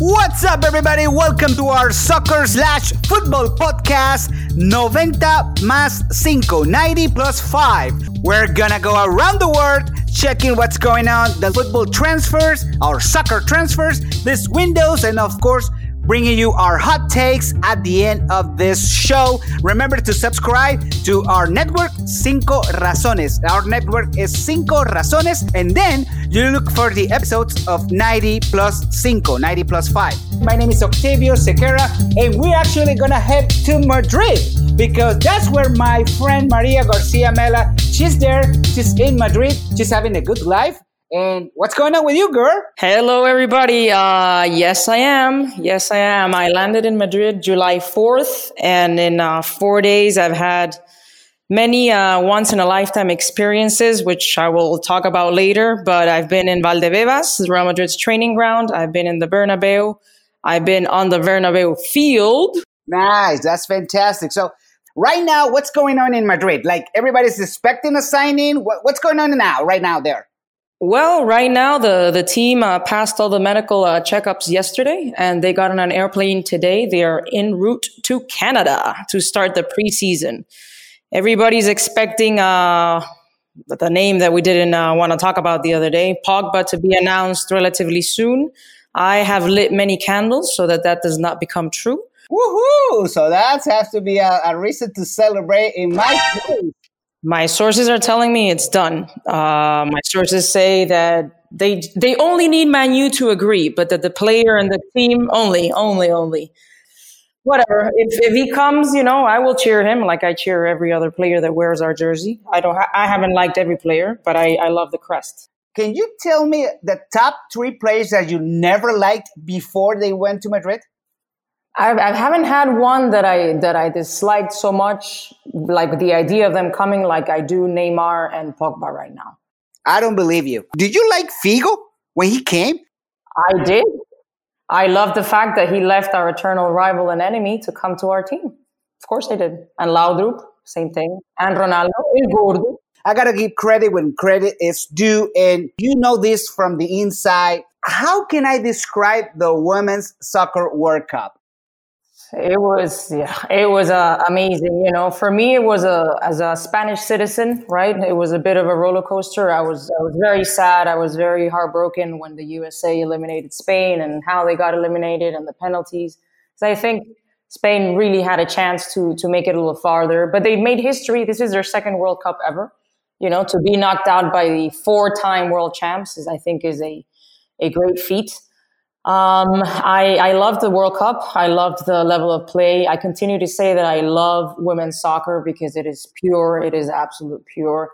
What's up, everybody? Welcome to our soccer slash football podcast, 90 más 5, 90 plus 5. We're gonna go around the world checking what's going on, the football transfers, our soccer transfers, this windows, and of course, bringing you our hot takes at the end of this show. Remember to subscribe to our network, Cinco Razones. Our network is Cinco Razones, and then you look for the episodes of 90 plus 5, 90 plus 5. My name is Octavio Sequeira, and we're actually gonna head to Madrid because that's where my friend Maria Garcia Mela, she's there, she's in Madrid, she's having a good life. And what's going on with you, girl? Hello, everybody. Uh, yes, I am. Yes, I am. I landed in Madrid July 4th, and in uh, four days, I've had many uh, once in a lifetime experiences, which I will talk about later. But I've been in Valdebebas, Real Madrid's training ground. I've been in the Bernabeu. I've been on the Bernabeu field. Nice. That's fantastic. So, right now, what's going on in Madrid? Like, everybody's expecting a signing. What, what's going on now, right now, there? Well, right now the the team uh, passed all the medical uh, checkups yesterday, and they got on an airplane today. They are en route to Canada to start the preseason. Everybody's expecting uh, the name that we didn't uh, want to talk about the other day, Pogba, to be announced relatively soon. I have lit many candles so that that does not become true. Woohoo! So that has to be a, a reason to celebrate in my case. My sources are telling me it's done. Uh, my sources say that they they only need Manu to agree, but that the player and the team only, only, only. Whatever. If if he comes, you know, I will cheer him like I cheer every other player that wears our jersey. I don't. I haven't liked every player, but I I love the crest. Can you tell me the top three players that you never liked before they went to Madrid? I, I haven't had one that I that I disliked so much, like the idea of them coming, like I do Neymar and Pogba right now. I don't believe you. Did you like Figo when he came? I did. I love the fact that he left our eternal rival and enemy to come to our team. Of course I did. And Laudrup, same thing. And Ronaldo, El Gordo. I gotta give credit when credit is due, and you know this from the inside. How can I describe the Women's Soccer World Cup? It was yeah, it was uh, amazing. You know, for me, it was a as a Spanish citizen, right? It was a bit of a roller coaster. I was I was very sad. I was very heartbroken when the USA eliminated Spain and how they got eliminated and the penalties. So I think Spain really had a chance to to make it a little farther, but they made history. This is their second World Cup ever. You know, to be knocked out by the four-time world champs is, I think, is a a great feat. Um, I, I love the World Cup. I loved the level of play. I continue to say that I love women's soccer because it is pure. It is absolute pure.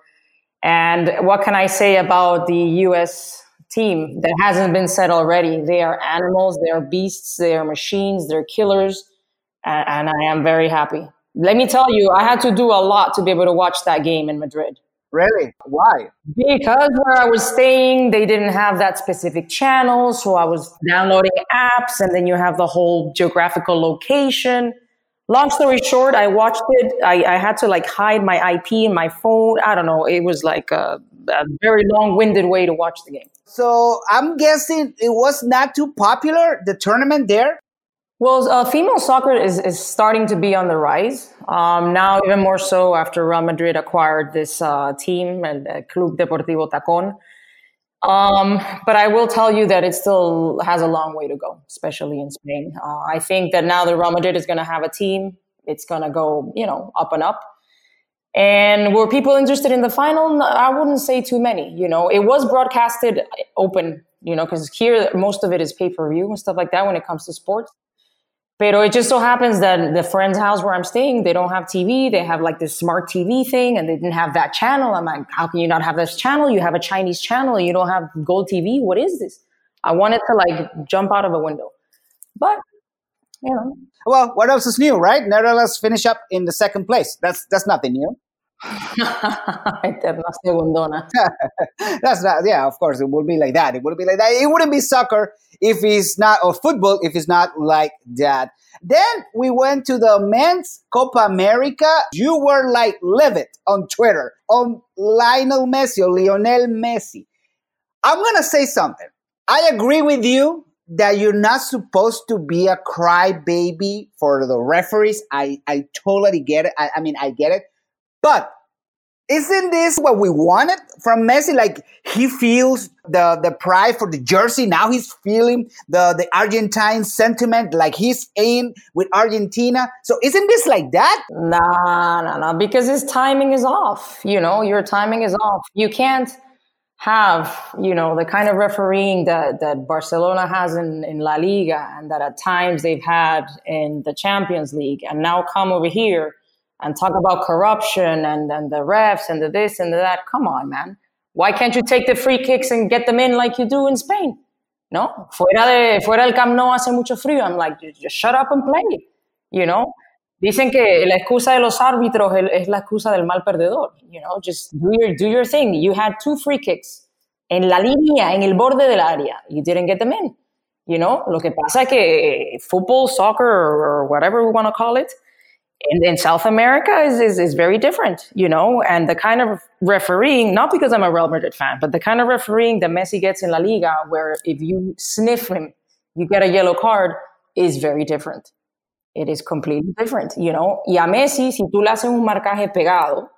And what can I say about the U.S. team that hasn't been said already? They are animals. They are beasts. They are machines. They're killers. And, and I am very happy. Let me tell you, I had to do a lot to be able to watch that game in Madrid. Really? Why? Because where I was staying, they didn't have that specific channel. So I was downloading apps and then you have the whole geographical location. Long story short, I watched it. I, I had to like hide my IP in my phone. I don't know. It was like a, a very long winded way to watch the game. So I'm guessing it was not too popular, the tournament there? Well, uh, female soccer is, is starting to be on the rise. Um, now, even more so after Real Madrid acquired this uh, team, El Club Deportivo Tacón. Um, but I will tell you that it still has a long way to go, especially in Spain. Uh, I think that now that Real Madrid is going to have a team, it's going to go, you know, up and up. And were people interested in the final? I wouldn't say too many. You know, it was broadcasted open, you know, because here most of it is pay per view and stuff like that when it comes to sports. Pero it just so happens that the friend's house where I'm staying, they don't have TV. They have like this smart TV thing and they didn't have that channel. I'm like, how can you not have this channel? You have a Chinese channel. You don't have Gol TV. What is this? I wanted to like jump out of a window. But, you know. Well, what else is new, right? Netherlands finish up in the second place. That's that's nothing new. Eterna segundona. That's not, yeah, of course, it would be like that. It would be like that. It wouldn't be soccer if it's not, or football if it's not like that. Then we went to the men's Copa America. You were like livid on Twitter on Lionel Messi or Lionel Messi. I'm going to say something. I agree with you that you're not supposed to be a crybaby for the referees. I, I totally get it. I, I mean, I get it. But isn't this what we wanted from Messi? Like he feels the the pride for the jersey. Now he's feeling the the Argentine sentiment, like he's in with Argentina. So isn't this like that? Nah, nah, nah. Because his timing is off. You know, your timing is off. You can't have you know the kind of refereeing that that Barcelona has in in La Liga and that at times they've had in the Champions League, and now come over here and talk about corruption and, and the refs and the this and the that. Come on, man. Why can't you take the free kicks and get them in like you do in Spain? No, fuera de fuera del Camp Nou hace mucho frío. I'm like, just shut up and play. You know, dicen que la excusa de los árbitros es la excusa del mal perdedor. You know, just do your do your thing. You had two free kicks en la línea, en el borde del área. You didn't get them in. You know, lo que pasa es que eh, football, soccer, or whatever we want to call it, in, in South America is, is, is very different, you know, and the kind of refereeing, not because I'm a Real Madrid fan, but the kind of refereeing that Messi gets in La Liga, where if you sniff him, you get a yellow card, is very different. It is completely different, you know. Y a Messi, si tú le haces un marcaje pegado,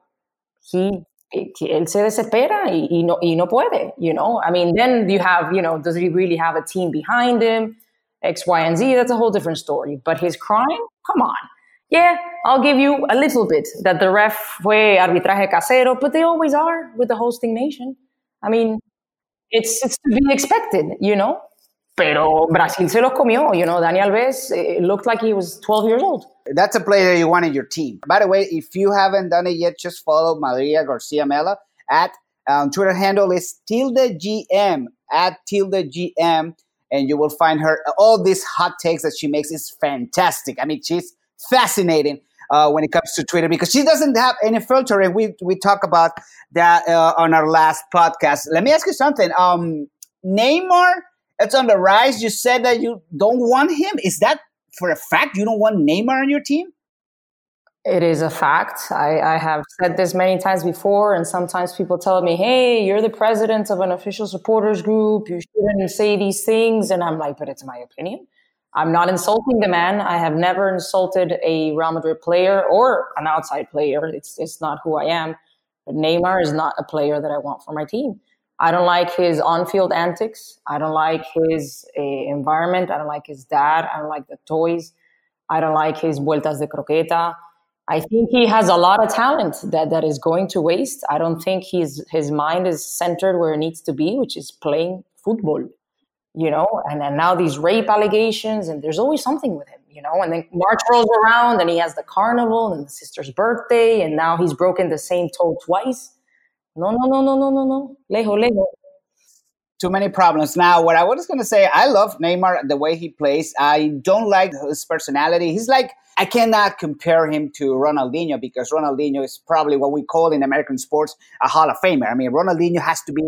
he, él se desespera y, y, no, y no puede, you know. I mean, then you have, you know, does he really have a team behind him? X, Y, and Z, that's a whole different story. But his crime, come on yeah, I'll give you a little bit that the ref fue arbitraje casero, but they always are with the hosting nation. I mean, it's, it's to be expected, you know? Pero Brasil se los comió, you know. Dani Alves it looked like he was 12 years old. That's a player you want in your team. By the way, if you haven't done it yet, just follow Maria Garcia Mela at um, Twitter handle is tilde GM at tilde GM, and you will find her. All these hot takes that she makes is fantastic. I mean, she's fascinating uh, when it comes to Twitter because she doesn't have any filter. And we we talk about that uh, on our last podcast. Let me ask you something. Um, Neymar, it's on the rise. You said that you don't want him. Is that for a fact? You don't want Neymar on your team? It is a fact. I, I have said this many times before, and sometimes people tell me, "Hey, you're the president of an official supporters group. You shouldn't say these things." And I'm like, "But it's my opinion." I'm not insulting the man. I have never insulted a Real Madrid player or an outside player. It's it's not who I am. But Neymar is not a player that I want for my team. I don't like his on-field antics. I don't like his uh, environment. I don't like his dad. I don't like the toys. I don't like his vueltas de croqueta. I think he has a lot of talent that, that is going to waste. I don't think his his mind is centered where it needs to be, which is playing football you know, and then now these rape allegations, and there's always something with him, you know. And then March rolls around, and he has the carnival and the sister's birthday, and now he's broken the same toe twice. No, no, no, no, no, no, no. Lejo, lejo. Too many problems. Now, what I was going to say, I love Neymar the way he plays. I don't like his personality. He's like, I cannot compare him to Ronaldinho because Ronaldinho is probably what we call in American sports a Hall of Famer. I mean, Ronaldinho has to be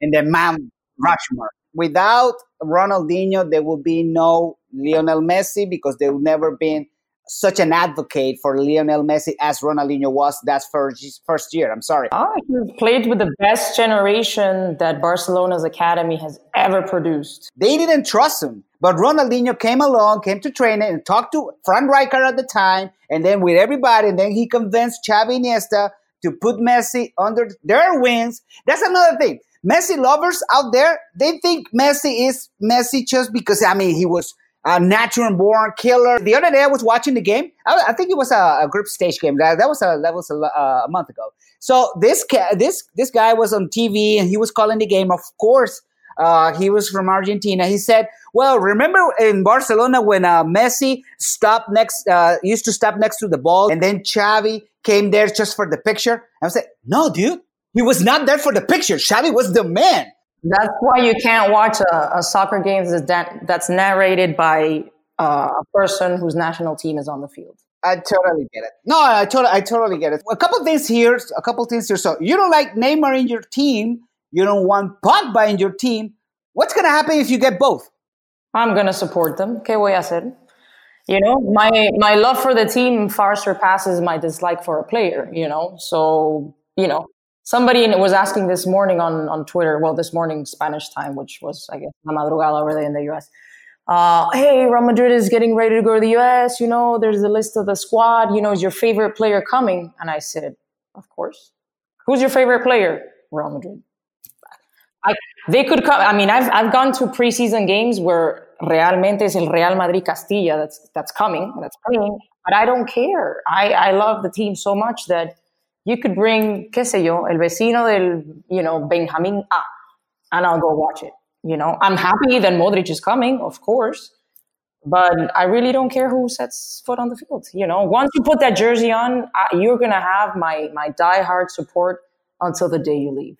in the Mount Rushmore without Ronaldinho, there would be no Lionel Messi because there would never been such an advocate for Lionel Messi as Ronaldinho was that first first year. I'm sorry. Oh, he played with the best generation that Barcelona's academy has ever produced. They didn't trust him, but Ronaldinho came along, came to training, and talked to Frank Rijkaard at the time, and then with everybody, and then he convinced Xavi Iniesta to put Messi under their wings. That's another thing. Messi lovers out there, they think Messi is Messi just because, I mean, he was a natural born killer. The other day I was watching the game. I, I think it was a, a, group stage game. That, that was a that was a, a, month ago. So this this this guy was on TV and he was calling the game. Of course, uh, he was from Argentina. He said, "Well, remember in Barcelona when uh, Messi stopped next, uh, used to stop next to the ball, and then Xavi came there just for the picture." I was like, "No, dude, he was not there for the picture. Xavi was the man. That's why you can't watch a, a soccer game that's narrated by uh, a person whose national team is on the field. I totally get it. No, I totally, I totally get it. A couple things here, a couple things here. So you don't like Neymar in your team. You don't want Pogba in your team. What's going to happen if you get both? I'm going to support them. ¿Qué voy a hacer? You know, my my love for the team far surpasses my dislike for a player. You know, so you know, somebody was asking this morning on, on Twitter, well, this morning Spanish time, which was, I guess, la madrugada over there in the US. uh, hey, Real Madrid is getting ready to go to the US. You know, there's a list of the squad. You know, is your favorite player coming? And I said, of course. Who's your favorite player? Real Madrid. I, they could come. I mean, I've, I've gone to preseason games where realmente es el Real Madrid Castilla that's, that's coming, that's playing, but I don't care. I, I love the team so much that you could bring, qué sé yo, el vecino del, you know, Benjamin A, and I'll go watch it. You know, I'm happy that Modric is coming, of course, but I really don't care who sets foot on the field. You know, once you put that jersey on, I, you're gonna have my my diehard support until the day you leave.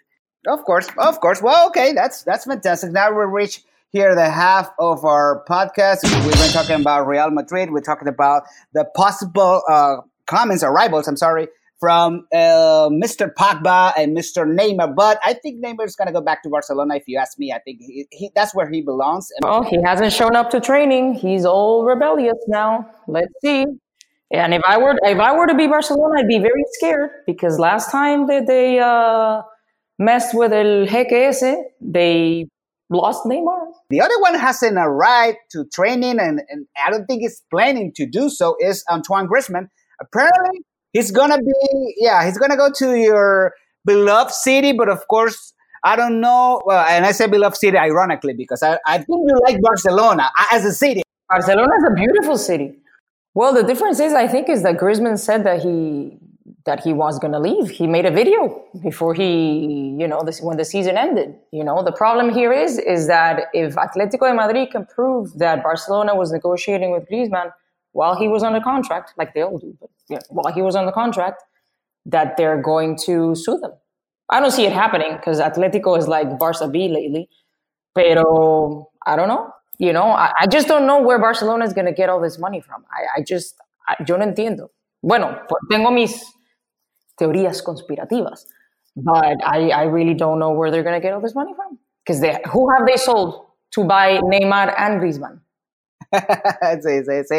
Of course, of course. Well, okay, that's that's fantastic. Now we reach here the half of our podcast. We've been talking about Real Madrid. We're talking about the possible uh, comments, arrivals. I'm sorry, from uh, Mr. Pogba and Mr. Neymar. But I think Neymar is going to go back to Barcelona. If you ask me, I think he, he, that's where he belongs. Well, he hasn't shown up to training. He's all rebellious now. Let's see. And if I were if I were to be Barcelona, I'd be very scared because last time that they uh, messed with El Jeque they lost Neymar. The other one hasn't arrived to training, and, and I don't think he's planning to do so. Is Antoine Griezmann? Apparently, he's gonna be yeah he's gonna go to your beloved city but of course i don't know well and i say beloved city ironically because i, I think you like barcelona as a city. Barcelona is a beautiful city. Well the difference is i think is that Griezmann said that he that he was going to leave. He made a video before he you know this when the season ended. You know the problem here is is that if atletico de madrid can prove that barcelona was negotiating with Griezmann while he was under contract, like they all do, but while he was on the contract, that they're going to sue them. I don't see it happening because Atletico is like Barca B lately. Pero I don't know. You know, I, I just don't know where Barcelona is going to get all this money from. I, I just, I, yo no entiendo. Bueno, tengo mis teorías conspirativas, but I, I really don't know where they're going to get all this money from. Because who have they sold to buy Neymar and Griezmann? sí, sí, sí.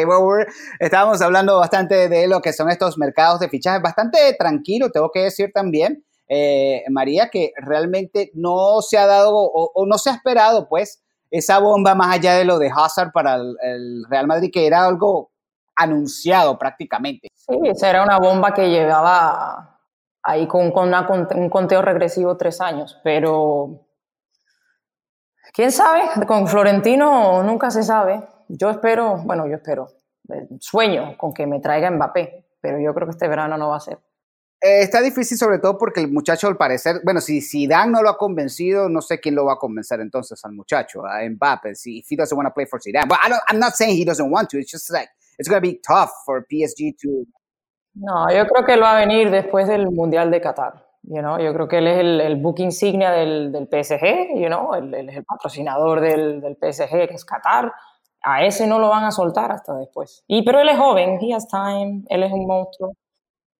estábamos hablando bastante de lo que son estos mercados de fichajes, bastante tranquilo, tengo que decir también, eh, María, que realmente no se ha dado o, no se ha esperado, pues, esa bomba más allá de lo de Hazard para el, Real Madrid, que era algo anunciado prácticamente. Sí, esa era una bomba que llevaba ahí con, con un conteo regresivo tres años, pero quién sabe, con Florentino nunca se sabe yo espero, bueno, yo espero, eh, sueño con que me traiga Mbappé, pero yo creo que este verano no va a ser. Eh, está difícil sobre todo porque el muchacho al parecer, bueno, si Zidane no lo ha convencido, no sé quién lo va a convencer entonces al muchacho, a Mbappé, si if he doesn't want to play for Zidane. But I don't, I'm not saying he doesn't want to, it's just like, it's going to be tough for PSG to... No, yo creo que él va a venir después del Mundial de Qatar. You know, yo creo que él es el, el book insignia del, del PSG, you know, él, él, es el patrocinador del, del PSG, que es Qatar a ese no lo van a soltar hasta después. Y pero él es joven, he has time, él es un monstruo.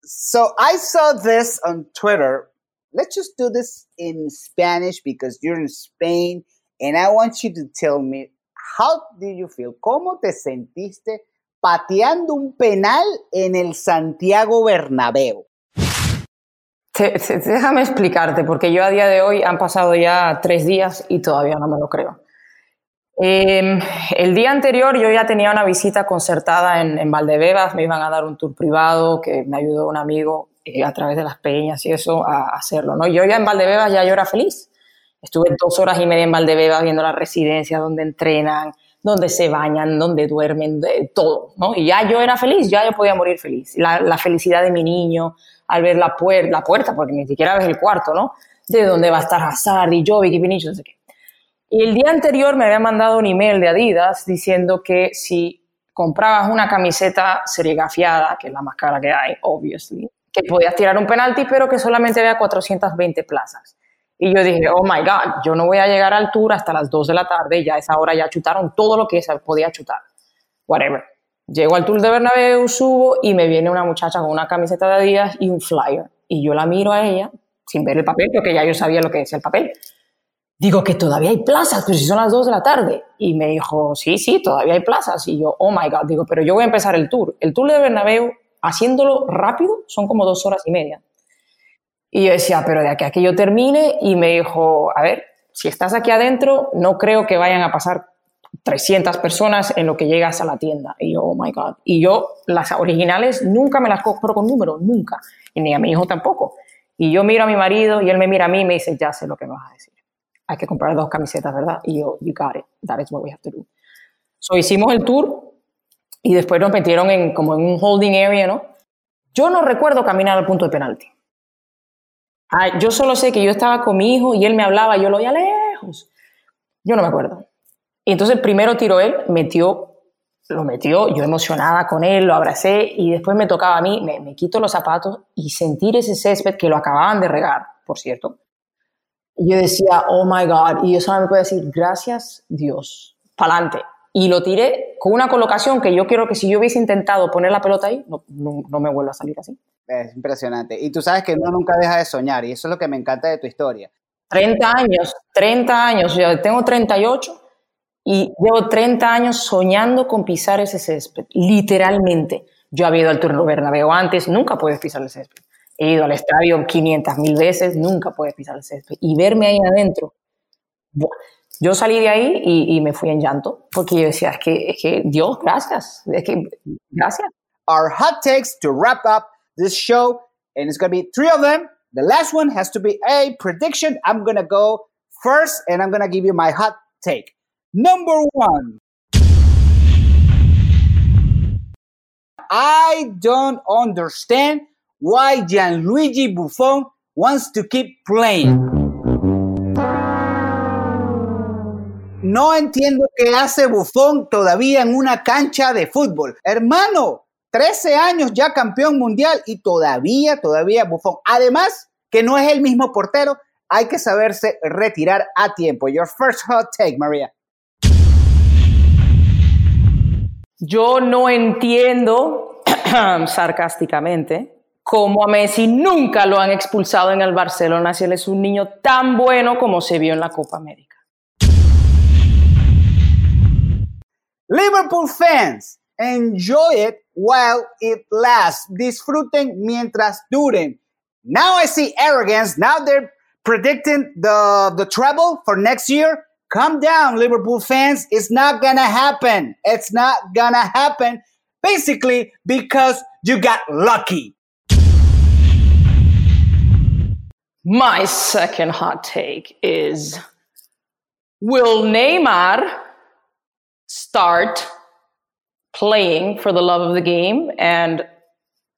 So I saw this on Twitter. Let's just do this in Spanish because you're in Spain and I want you to tell me how did you feel? ¿Cómo te sentiste pateando un penal en el Santiago Bernabéu? déjame explicarte, porque yo a día de hoy han pasado ya tres días y todavía no me lo creo. Eh, el día anterior yo ya tenía una visita concertada en, en, Valdebebas, me iban a dar un tour privado que me ayudó un amigo eh, a través de las peñas y eso a, hacerlo, ¿no? Yo ya en Valdebebas ya yo era feliz. Estuve dos horas y media en Valdebebas viendo la residencia donde entrenan, donde se bañan, donde duermen, de, todo, ¿no? Y ya yo era feliz, ya yo podía morir feliz. La, la felicidad de mi niño al ver la, puer la puerta, porque ni siquiera ves el cuarto, ¿no? De dónde va a estar Hazard y yo, Vicky Pinicho, no sé qué. Y el día anterior me había mandado un email de Adidas diciendo que si comprabas una camiseta serigrafiada, que es la más cara que hay, obviously, que podías tirar un penalti, pero que solamente había 420 plazas. Y yo dije, oh my God, yo no voy a llegar a altura hasta las 2 de la tarde, ya a esa hora ya chutaron todo lo que se podía chutar. Whatever. Llego al Tour de Bernabéu, subo y me viene una muchacha con una camiseta de Adidas y un flyer. Y yo la miro a ella sin ver el papel, porque ya yo sabía lo que decía el papel. Digo que todavía hay plazas, pero si son las 2 de la tarde. Y me dijo, sí, sí, todavía hay plazas. Y yo, oh my God, digo, pero yo voy a empezar el tour. El tour de Bernabéu, haciéndolo rápido, son como dos horas y media. Y yo decía, pero de aquí a que yo termine, y me dijo, a ver, si estás aquí adentro, no creo que vayan a pasar 300 personas en lo que llegas a la tienda. Y yo, oh my God. Y yo, las originales, nunca me las compro con número, nunca. Y ni a mi hijo tampoco. Y yo miro a mi marido y él me mira a mí y me dice, ya sé lo que me vas a decir. Hay que comprar dos camisetas, ¿verdad? Y yo, you got it. That is what we have to do. So hicimos el tour y después nos metieron en como en un holding area, ¿no? Yo no recuerdo caminar al punto de penalti. yo solo sé que yo estaba con mi hijo y él me hablaba yo lo oía lejos. Yo no me acuerdo. Y entonces primero tiró él, metió, lo metió, yo emocionada con él, lo abracé y después me tocaba a mí, me, me quito los zapatos y sentir ese césped que lo acababan de regar, por cierto. Yo decía, oh my God, y yo solo me puedo decir, gracias Dios, pa'lante. Y lo tiré con una colocación que yo quiero que si yo hubiese intentado poner la pelota ahí, no, no, me vuelva a salir así. Es impresionante. Y tú sabes que uno nunca deja de soñar, y eso es lo que me encanta de tu historia. 30 años, 30 años, yo tengo 38 y llevo 30 años soñando con pisar ese césped, literalmente. Yo había ido al turno Bernabéu antes, nunca puedes pisar el césped. He ido al estadio 500 mil veces, nunca puedes pisar el césped. Y verme ahí adentro. Yo salí de ahí y, me fui en llanto, porque yo decía, es que, que Dios, gracias. Es que, gracias. Our hot takes to wrap up this show, and it's going to be three of them. The last one has to be a prediction. I'm going to go first, and I'm going to give you my hot take. Number one. I don't understand why Gianluigi Buffon wants to keep playing. No entiendo qué hace Buffon todavía en una cancha de fútbol. Hermano, 13 años ya campeón mundial y todavía, todavía Buffon. Además, que no es el mismo portero, hay que saberse retirar a tiempo. Your first hot take, María. Yo no entiendo, sarcásticamente, cómo a Messi nunca lo han expulsado en el Barcelona si él es un niño tan bueno como se vio en la Copa América. Liverpool fans, enjoy it while it lasts. Disfruten mientras duren. Now I see arrogance. Now they're predicting the, the for next year. Calm down, Liverpool fans. It's not gonna happen. It's not gonna happen. Basically, because you got lucky. My second hot take is Will Neymar start playing for the love of the game and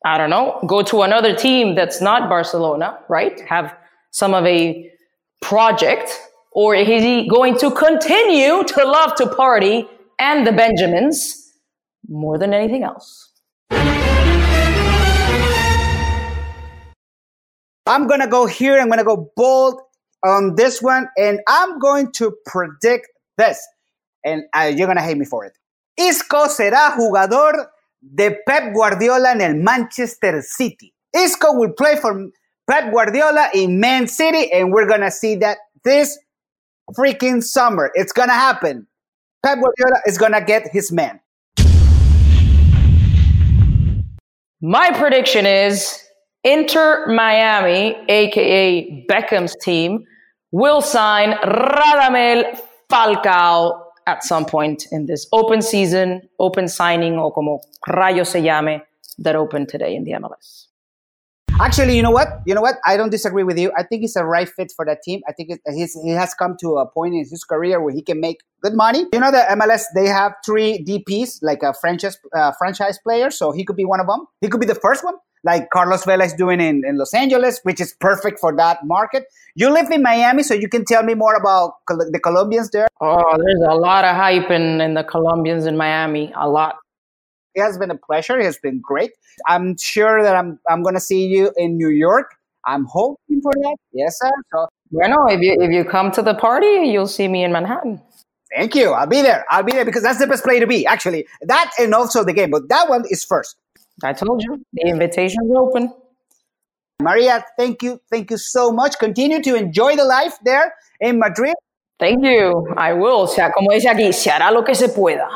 I don't know, go to another team that's not Barcelona, right? Have some of a project or is he going to continue to love to party and the Benjamins more than anything else? I'm going to go here. I'm going to go bold on this one. And I'm going to predict this. And uh, you're going to hate me for it. Isco será jugador de Pep Guardiola en el Manchester City. Isco will play for Pep Guardiola in Man City. And we're going to see that this freaking summer. It's gonna happen. Pep Guardiola is gonna get his man. My prediction is Inter Miami, aka Beckham's team, will sign Radamel Falcao at some point in this open season, open signing, or como rayo se llame, that opened today in the MLS. Actually, you know what? You know what? I don't disagree with you. I think he's a right fit for that team. I think it, he has come to a point in his career where he can make good money. You know, the MLS they have three DPS, like a franchise uh, franchise player, so he could be one of them. He could be the first one, like Carlos Vela is doing in, in Los Angeles, which is perfect for that market. You live in Miami, so you can tell me more about Col- the Colombians there. Oh, there's a lot of hype in, in the Colombians in Miami. A lot. It has been a pleasure. It has been great. I'm sure that I'm I'm going to see you in New York. I'm hoping for that. Yes, sir. So, bueno, if you if you come to the party, you'll see me in Manhattan. Thank you. I'll be there. I'll be there because that's the best place to be. Actually, that and also the game, but that one is first. I told you the invitation is open. Maria, thank you, thank you so much. Continue to enjoy the life there in Madrid. Thank you. I will. O sea, como dice aquí, se hará lo que se pueda.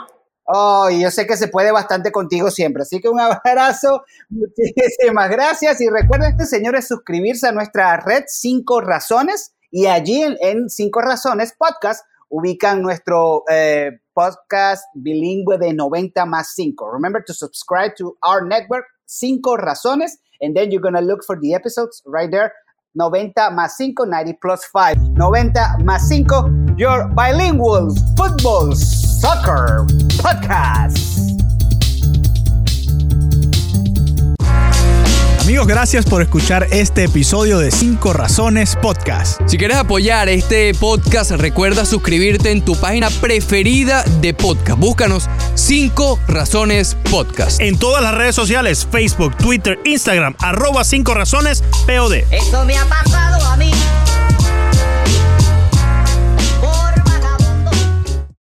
Oh, yo sé que se puede bastante contigo siempre. Así que un abrazo. Muchísimas gracias. Y recuerden, señores, suscribirse a nuestra red Cinco Razones. Y allí en, Cinco Razones Podcast, ubican nuestro eh, podcast bilingüe de 90 más 5. Remember to subscribe to our network, 5 razones, and then you're going to look for the episodes right there. 90 más 5, 90 plus 5. 90 más 5, your bilingual football soccer podcast. Amigos, gracias por escuchar este episodio de 5 Razones Podcast. Si quieres apoyar este podcast, recuerda suscribirte en tu página preferida de podcast. Búscanos 5 Razones Podcast. En todas las redes sociales, Facebook, Twitter, Instagram, arroba 5 Razones POD. Esto me ha pasado a mí.